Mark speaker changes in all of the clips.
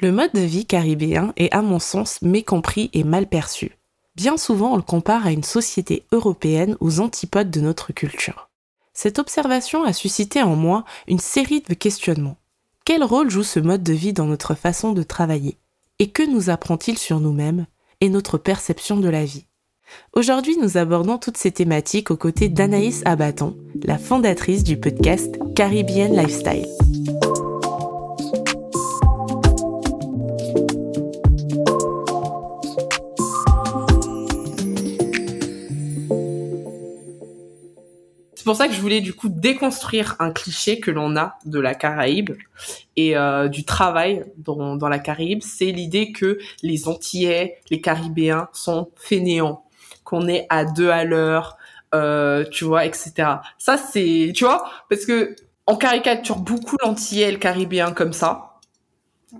Speaker 1: Le mode de vie caribéen est à mon sens mécompris et mal perçu. Bien souvent on le compare à une société européenne aux antipodes de notre culture. Cette observation a suscité en moi une série de questionnements. Quel rôle joue ce mode de vie dans notre façon de travailler? Et que nous apprend-il sur nous-mêmes et notre perception de la vie? Aujourd'hui, nous abordons toutes ces thématiques aux côtés d'Anaïs Abaton, la fondatrice du podcast Caribbean Lifestyle. Pour ça que je voulais du coup déconstruire un cliché que l'on a de la Caraïbe et euh, du travail dans, la Caraïbe. C'est l'idée que les Antillais, les Caribéens sont fainéants qu'on est à deux à l'heure, euh, tu vois, etc. Ça, c'est, tu vois, parce que on caricature beaucoup l'antillais le caribéen comme ça.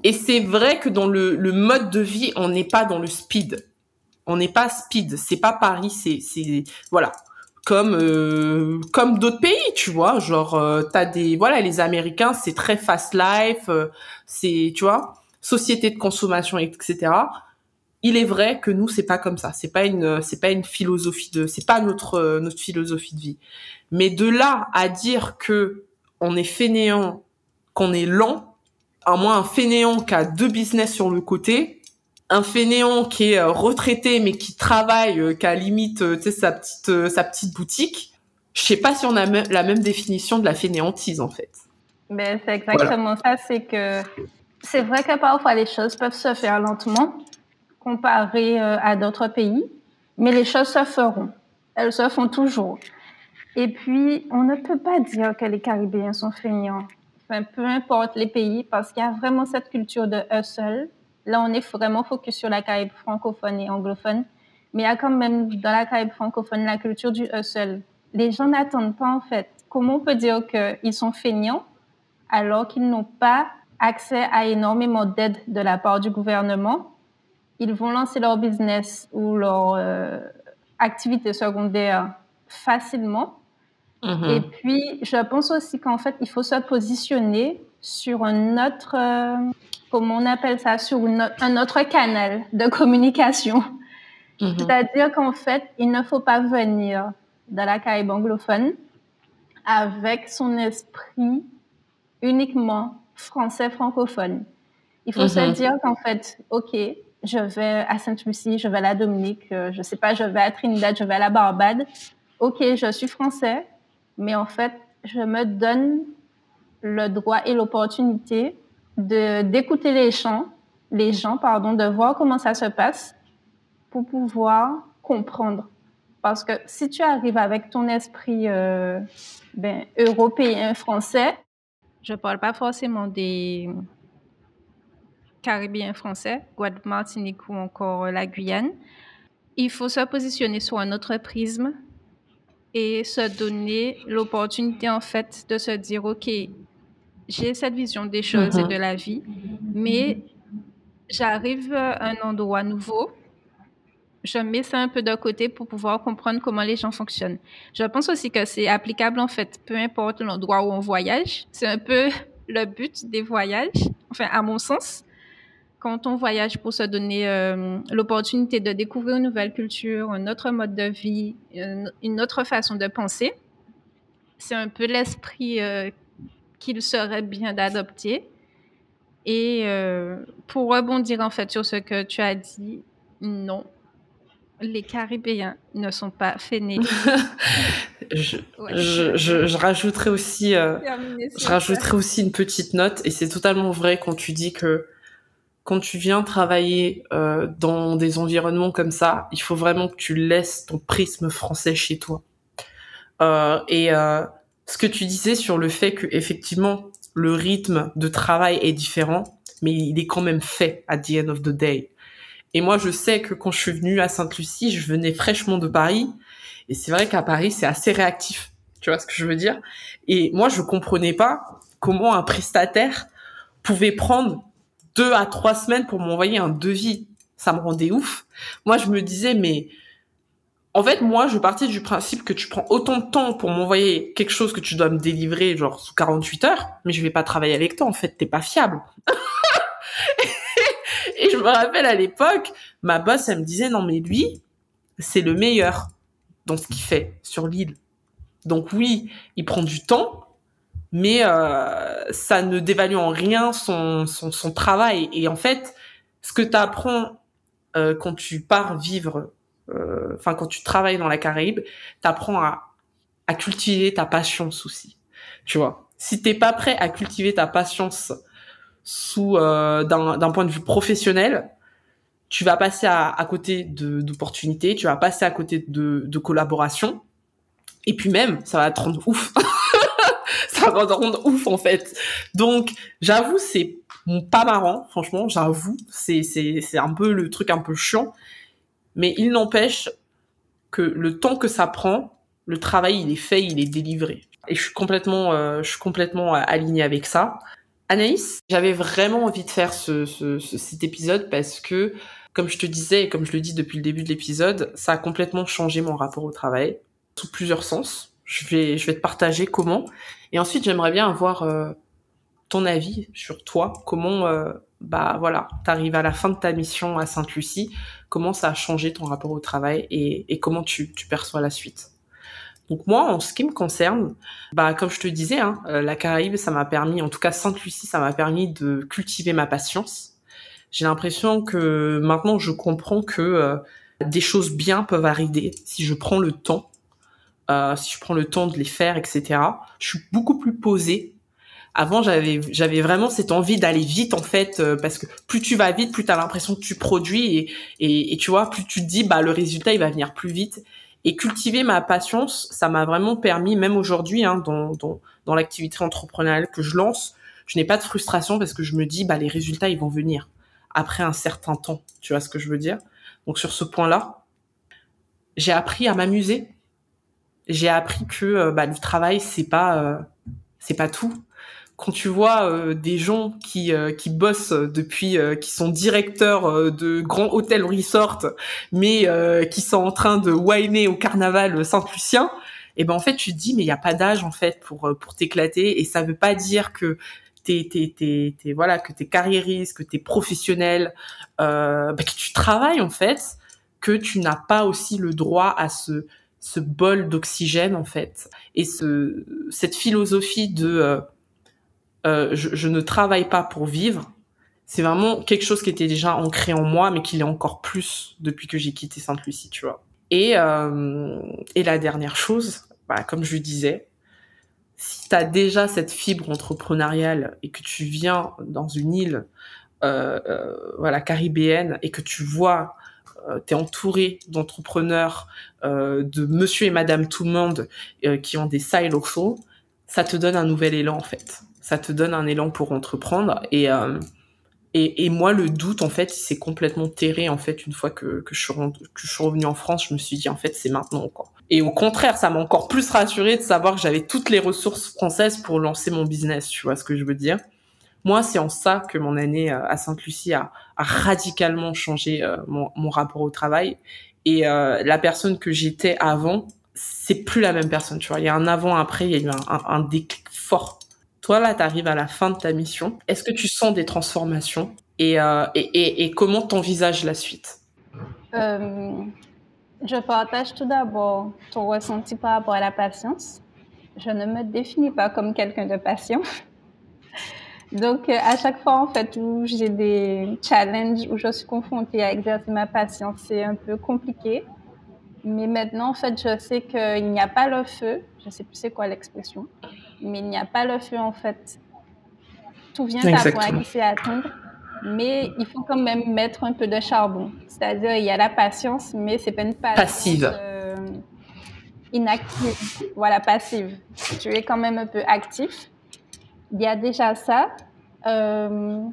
Speaker 1: Et c'est vrai que dans le, le mode de vie, on n'est pas dans le speed. On n'est pas speed. C'est pas Paris, c'est, c'est, voilà. Comme, euh, comme d'autres pays, tu vois. Genre, euh, t'as des, voilà, les Américains, c'est très fast life, euh, c'est, tu vois, société de consommation, etc il est vrai que nous c'est pas comme ça. C'est pas une c'est pas une philosophie de c'est pas notre euh, notre philosophie de vie. Mais de là à dire que on est fainéant qu'on est lent à moins un fainéant qui a deux business sur le côté un fainéant qui est euh, retraité mais qui travaille euh, qui a limite tu sais sa petite sa petite boutique je sais pas si on a la même définition de la fainéantise en fait
Speaker 2: mais ben, c'est exactement ça c'est que c'est vrai que parfois les choses peuvent se faire lentement comparé euh, à d'autres pays, mais les choses se feront. Elles se font toujours. Et puis, on ne peut pas dire que les Caribéens sont. Enfin, peu importe les pays, parce qu'il y a vraiment cette culture de hustle. Là, on est vraiment focus sur la Caraïbe francophone et anglophone. Mais il y a quand même dans la Caraïbe francophone la culture du hustle. Les gens n'attendent pas, en fait. Comment on peut dire qu'ils sont feignants alors qu'ils n'ont pas accès à énormément d'aide de la part du gouvernement? Ils vont lancer leur business ou leur euh, activité secondaire facilement. Mm-hmm. Et puis, je pense aussi qu'en fait, il faut se positionner sur un autre, euh, comment on appelle ça, sur un autre canal de communication. Mm-hmm. C'est-à-dire qu'en fait, il ne faut pas venir dans la Caraïbe anglophone avec son esprit uniquement français francophone. Il faut se mm-hmm. dire qu'en fait, OK, je vais à Sainte-Lucie, je vais à la Dominique, euh, je sais pas, je vais à Trinidad, je vais à la Barbade. Ok, je suis français, mais en fait, je me donne le droit et l'opportunité de d'écouter les gens, les gens, pardon, de voir comment ça se passe pour pouvoir comprendre. Parce que si tu arrives avec ton esprit euh, ben, européen, français, je parle pas forcément des caribéen français, Guadeloupe, Martinique ou encore la Guyane. Il faut se positionner sur un autre prisme et se donner l'opportunité en fait de se dire ok j'ai cette vision des choses et mhm. de la vie mais j'arrive à un endroit nouveau. Je mets ça un peu de côté pour pouvoir comprendre comment les gens fonctionnent. Je pense aussi que c'est applicable en fait peu importe l'endroit où on voyage. C'est un peu le but des voyages enfin à mon sens quand on voyage pour se donner euh, l'opportunité de découvrir une nouvelle culture, un autre mode de vie, une, autre façon de penser, c'est un peu l'esprit euh, qu'il serait bien d'adopter. Et euh, pour rebondir en fait sur ce que tu as dit, non, les Caribéens ne sont pas fainéants.
Speaker 1: je, je, je, rajouterai aussi, je rajouterai aussi une petite note, et c'est totalement vrai quand tu dis que quand tu viens travailler euh, dans des environnements comme ça, il faut vraiment que tu laisses ton prisme français chez toi. Euh, et euh, ce que tu disais sur le fait que effectivement le rythme de travail est différent, mais il est quand même fait at the end of the day. Et moi, je sais que quand je suis venue à Sainte-Lucie, je venais fraîchement de Paris, et c'est vrai qu'à Paris, c'est assez réactif. Tu vois ce que je veux dire? Et moi, je comprenais pas comment un prestataire pouvait prendre deux à trois semaines pour m'envoyer un devis. Ça me rendait ouf. Moi, je me disais, mais en fait, moi, je partais du principe que tu prends autant de temps pour m'envoyer quelque chose que tu dois me délivrer, genre sous 48 heures, mais je vais pas travailler avec toi. En fait, t'es pas fiable. et je me rappelle à l'époque, ma boss, elle me disait, non mais lui, c'est le meilleur dans ce qu'il fait sur l'île. Donc oui, il prend du temps, mais euh, ça ne dévalue en rien son, son, son travail. Et en fait, ce que tu apprends euh, quand tu pars vivre, euh, enfin quand tu travailles dans la Caraïbe, tu apprends à, à cultiver ta patience aussi. Tu vois, si t'es pas prêt à cultiver ta patience sous euh, d'un point de vue professionnel, tu vas passer à, à côté d'opportunités, tu vas passer à côté de, de collaboration, et puis même, ça va te rendre ouf. ça va rendre ouf en fait. Donc, j'avoue, c'est pas marrant, franchement, j'avoue, c'est c'est un peu le truc un peu chiant, mais il n'empêche que le temps que ça prend, le travail il est fait, il est délivré. Et je suis complètement euh, je suis complètement aligné avec ça. Anaïs, j'avais vraiment envie de faire ce, ce, cet épisode parce que, comme je te disais et comme je le dis depuis le début de l'épisode, ça a complètement changé mon rapport au travail sous plusieurs sens. Je vais, je vais te partager comment. Et ensuite, j'aimerais bien avoir euh, ton avis sur toi. Comment, euh, bah voilà, t'arrives à la fin de ta mission à Sainte-Lucie. Comment ça a changé ton rapport au travail et, et comment tu, tu perçois la suite? Donc moi, en ce qui me concerne, bah comme je te disais, hein, euh, la Caraïbe, ça m'a permis, en tout cas Sainte-Lucie, ça m'a permis de cultiver ma patience. J'ai l'impression que maintenant, je comprends que euh, des choses bien peuvent arriver si je prends le temps, euh, si je prends le temps de les faire, etc. Je suis beaucoup plus posée. Avant, j'avais j'avais vraiment cette envie d'aller vite en fait, parce que plus tu vas vite, plus tu as l'impression que tu produis et, et, et tu vois, plus tu te dis bah le résultat il va venir plus vite. Et cultiver ma patience, ça m'a vraiment permis, même aujourd'hui, hein, dans, dans, dans l'activité entrepreneuriale que je lance, je n'ai pas de frustration parce que je me dis, bah, les résultats, ils vont venir après un certain temps. Tu vois ce que je veux dire? Donc sur ce point-là, j'ai appris à m'amuser. J'ai appris que euh, bah, le travail, c'est pas, euh, c'est pas tout. Quand tu vois euh, des gens qui euh, qui bossent depuis euh, qui sont directeurs de grands hôtels resort mais qui sont en train de whiner au carnaval Saint-Lucien et eh ben en fait tu te dis mais il y a pas d'âge en fait pour pour t'éclater. Et ça veut pas dire que t'es t'es t'es, t'es voilà que t'es carriériste que t'es professionnel bah, que tu travailles en fait que tu n'as pas aussi le droit à ce ce bol d'oxygène en fait et ce cette philosophie de euh, je, ne travaille pas pour vivre. C'est vraiment quelque chose qui était déjà ancré en moi, mais qui l'est encore plus depuis que j'ai quitté Sainte-Lucie, tu vois. Et, euh, et la dernière chose, bah, comme je lui disais, si tu as déjà cette fibre entrepreneuriale et que tu viens dans une île euh, euh voilà caribéenne et que tu vois euh, tu es entouré d'entrepreneurs, euh, de monsieur et madame tout le monde qui ont des side locaux, ça te donne un nouvel élan en fait ça te donne un élan pour entreprendre. Et, euh, et, et, moi, le doute, en fait, c'est complètement terré, en fait, une fois que, que, je suis suis revenue en France, je me suis dit, en fait, c'est maintenant, quoi. Et au contraire, ça m'a encore plus rassuré de savoir que j'avais toutes les ressources françaises pour lancer mon business, tu vois ce que je veux dire. Moi, c'est en ça que mon année euh, à Sainte-Lucie a, radicalement changé euh, mon, mon, rapport au travail. Et euh, la personne que j'étais avant, c'est plus la même personne, tu vois. Il y a un avant-après, il y a eu un, déclic fort toi, là, tu arrives à la fin de ta mission. Est-ce que tu sens des transformations et, euh, et, et, comment t'envisages la suite?
Speaker 2: Je partage tout d'abord ton ressenti par rapport à la patience. Je ne me définis pas comme quelqu'un de patient. Donc, euh, à chaque fois, en fait, où j'ai des challenges, où je suis confrontée à exercer ma patience, c'est un peu compliqué. Mais maintenant, en fait, je sais qu'il n'y a pas le feu. Je ne sais plus c'est quoi l'expression mais il n'y a pas le feu en fait. Tout vient à qui à attendre, mais il faut quand même mettre un peu de charbon. C'est-à-dire, il y a la patience, mais c'est pas une patience
Speaker 1: passive.
Speaker 2: Euh, inactive. Voilà, passive. Tu es quand même un peu actif. Il y a déjà ça. Euh,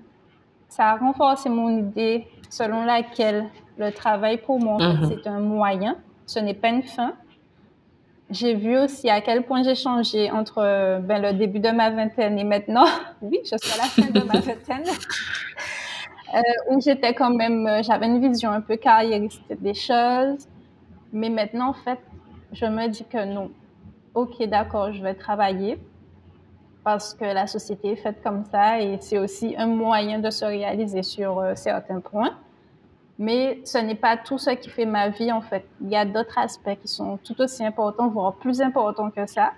Speaker 2: ça a renforcé mon idée selon laquelle le travail pour moi, mhm. c'est un moyen, ce n'est pas une fin j'ai vu aussi à quel point j'ai changé entre ben, le début de ma vingtaine et maintenant. Oui, je suis à la fin de ma vingtaine. Euh, où j'étais quand même, j'avais une vision un peu carriériste des choses. Mais maintenant, en fait, je me dis que non. Ok, d'accord, je vais travailler. Parce que la société est faite comme ça et c'est aussi un moyen de se réaliser sur euh, certains points. Mais ce n'est pas tout ce qui fait ma vie, en fait. Il y a d'autres aspects qui sont tout aussi importants, voire plus importants que ça.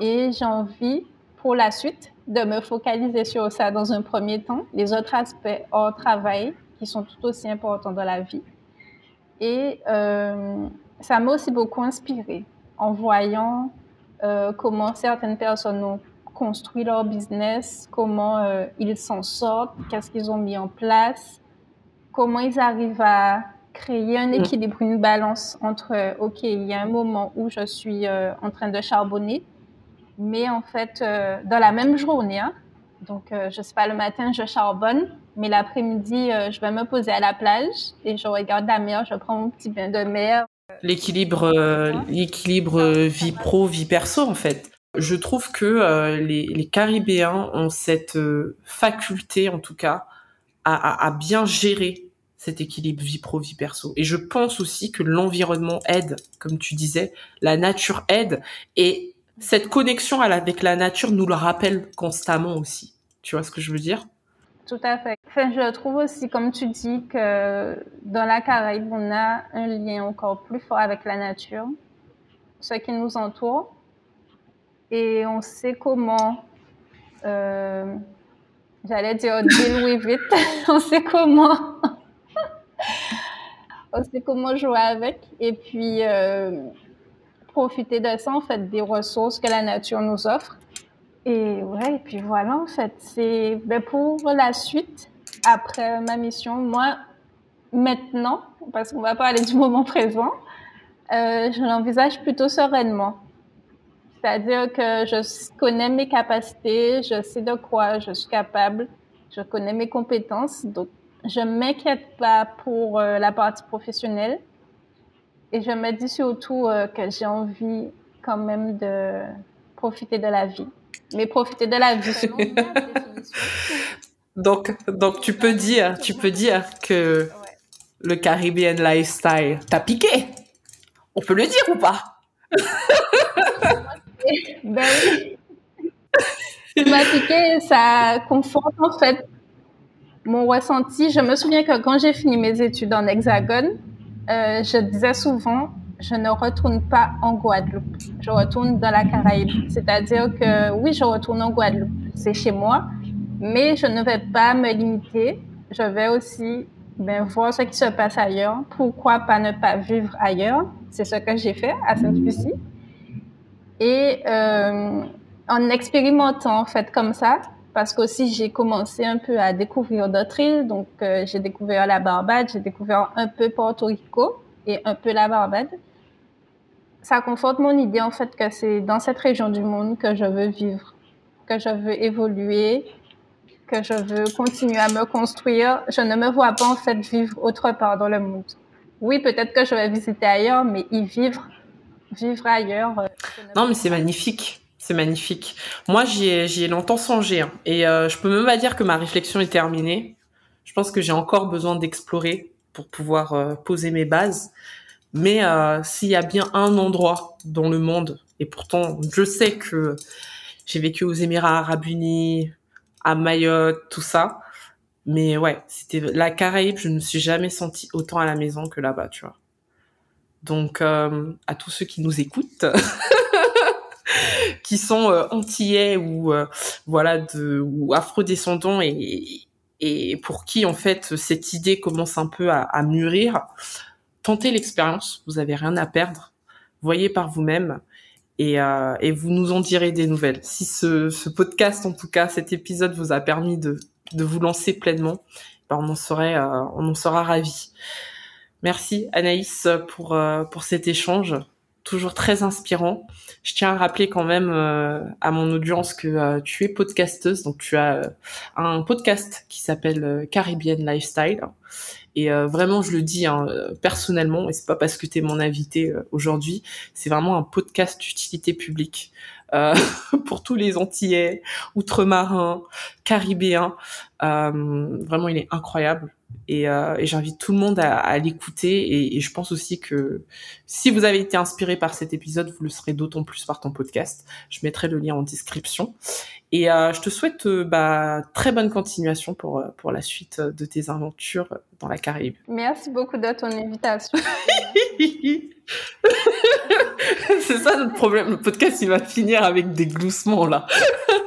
Speaker 2: Et j'ai envie, pour la suite, de me focaliser sur ça dans un premier temps. Les autres aspects hors travail, qui sont tout aussi importants dans la vie. Et euh, ça m'a aussi beaucoup inspiré en voyant euh, comment certaines personnes ont construit leur business, comment euh, ils s'en sortent, qu'est-ce qu'ils ont mis en place, comment ils arrivent à créer un mm. équilibre, une balance entre, OK, il y a un moment où je suis en train de charbonner, mais en fait, dans la même journée, hein, donc je sais pas, le matin, je charbonne, mais l'après-midi, euh, je vais me poser à la plage et je regarde la mer, je prends mon petit bain de mer.
Speaker 1: L'équilibre, euh, l'équilibre vie pro, vie perso, en fait. Je trouve que euh, les, les, Caribéens ont cette faculté, en tout cas, à, bien gérer cet équilibre vie pro, vie perso. Et je pense aussi que l'environnement aide, comme tu disais, la nature aide. Et cette connexion avec la nature nous le rappelle constamment aussi. Tu vois ce que je veux dire?
Speaker 2: Tout à fait. Je trouve aussi, comme tu dis, que dans la Caraïbe, on a un lien encore plus fort avec la nature, ce qui nous entoure, et on sait comment, euh, j'allais dire délouer vite, on sait comment, on sait comment jouer avec, et puis euh, profiter de ça, en fait, des ressources que la nature nous offre. Et ouais, et puis voilà, en fait, c'est ben pour la suite, après ma mission, moi, maintenant, parce qu'on va parler du moment présent, euh, je l'envisage plutôt sereinement. C'est-à-dire que je connais mes capacités, je sais de quoi je suis capable, je connais mes compétences, donc je ne m'inquiète pas pour euh, la partie professionnelle. Et je me dis surtout euh, que j'ai envie quand même de profiter de la vie mais profiter de la vie.
Speaker 1: donc, donc tu peux dire, tu peux dire que le Caribbean lifestyle t'a piqué. On peut le dire ou pas?
Speaker 2: Ben oui. m'a piqué, ça conforte en fait mon ressenti. Je me souviens que quand j'ai fini mes études en Hexagone, euh, je disais souvent je ne retourne pas en Guadeloupe. Je retourne dans la Caraïbe. C'est-à-dire que oui, je retourne en Guadeloupe. C'est chez moi. Mais je ne vais pas me limiter. Je vais aussi ben, voir ce qui se passe ailleurs. Pourquoi pas ne pas vivre ailleurs? C'est ce que j'ai fait à Sainte-Lucie. Et euh, en expérimentant, en fait, comme ça, parce qu'aussi j'ai commencé un peu à découvrir d'autres îles. Donc, euh, j'ai découvert la Barbade, j'ai découvert un peu Porto Rico et un peu la Barbade ça conforte mon idée en fait que c'est dans cette région du monde que je veux vivre, que je veux évoluer, que je veux continuer à me construire. Je ne me vois pas en fait vivre autre part dans le monde. Oui, peut-être que je vais visiter ailleurs, mais y vivre, ailleurs. Euh,
Speaker 1: non, mais c'est magnifique. C'est magnifique. Moi, j'y ai, ai, longtemps songé. Hein. et euh, je peux même pas dire que ma réflexion est terminée. Je pense que j'ai encore besoin d'explorer pour pouvoir euh, poser mes bases. Mais euh, s'il y a bien un endroit dans le monde, et pourtant je sais que j'ai vécu aux Émirats Arabes Unis, à Mayotte, tout ça, mais ouais, c'était la Caraïbe, je ne me suis jamais sentie autant à la maison que là-bas, tu vois. Donc euh, à tous ceux qui nous écoutent, qui sont euh, antillais ou euh, voilà de ou afrodescendants et et pour qui en fait cette idée commence un peu à, mûrir, tentez l'expérience, vous avez rien à perdre, voyez par vous-même et, euh, et, vous nous en direz des nouvelles. Si ce, podcast, en tout cas cet épisode, vous a permis de, de vous lancer pleinement, ben on en serait, euh, on en sera ravis. Merci Anaïs pour euh, pour cet échange toujours très inspirant. Je tiens à rappeler quand même euh, à mon audience que euh, tu es podcasteuse, donc tu as euh, un podcast qui s'appelle Caribbean Lifestyle. Et vraiment, je le dis hein, personnellement, et c'est pas parce que tu es mon invité aujourd'hui, c'est vraiment un podcast d'utilité publique. pour tous les Antillais, outre-marins, caribéens. vraiment, il est incroyable. Et, euh, et j'invite tout le monde à, à l'écouter. Et, et, je pense aussi que si vous avez été inspiré par cet épisode, vous le serez d'autant plus par ton podcast. Je mettrai le lien en description. Et je te souhaite bah, très bonne continuation pour, pour la suite de tes aventures dans la Caraïbe.
Speaker 2: Merci beaucoup de ton invitation.
Speaker 1: C'est ça notre problème. Le podcast, il va finir avec des gloussements là.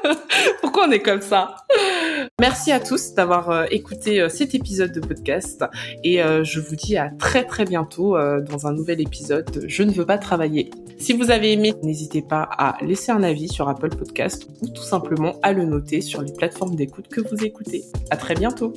Speaker 1: Pourquoi on est comme ça? Merci à tous d'avoir euh, écouté euh, cet épisode de podcast et euh, je vous dis à très très bientôt dans un nouvel épisode de Je ne veux pas travailler. Si vous avez aimé, n'hésitez pas à laisser un avis sur Apple Podcast ou tout simplement à le noter sur les plateformes d'écoute que vous écoutez. À très bientôt.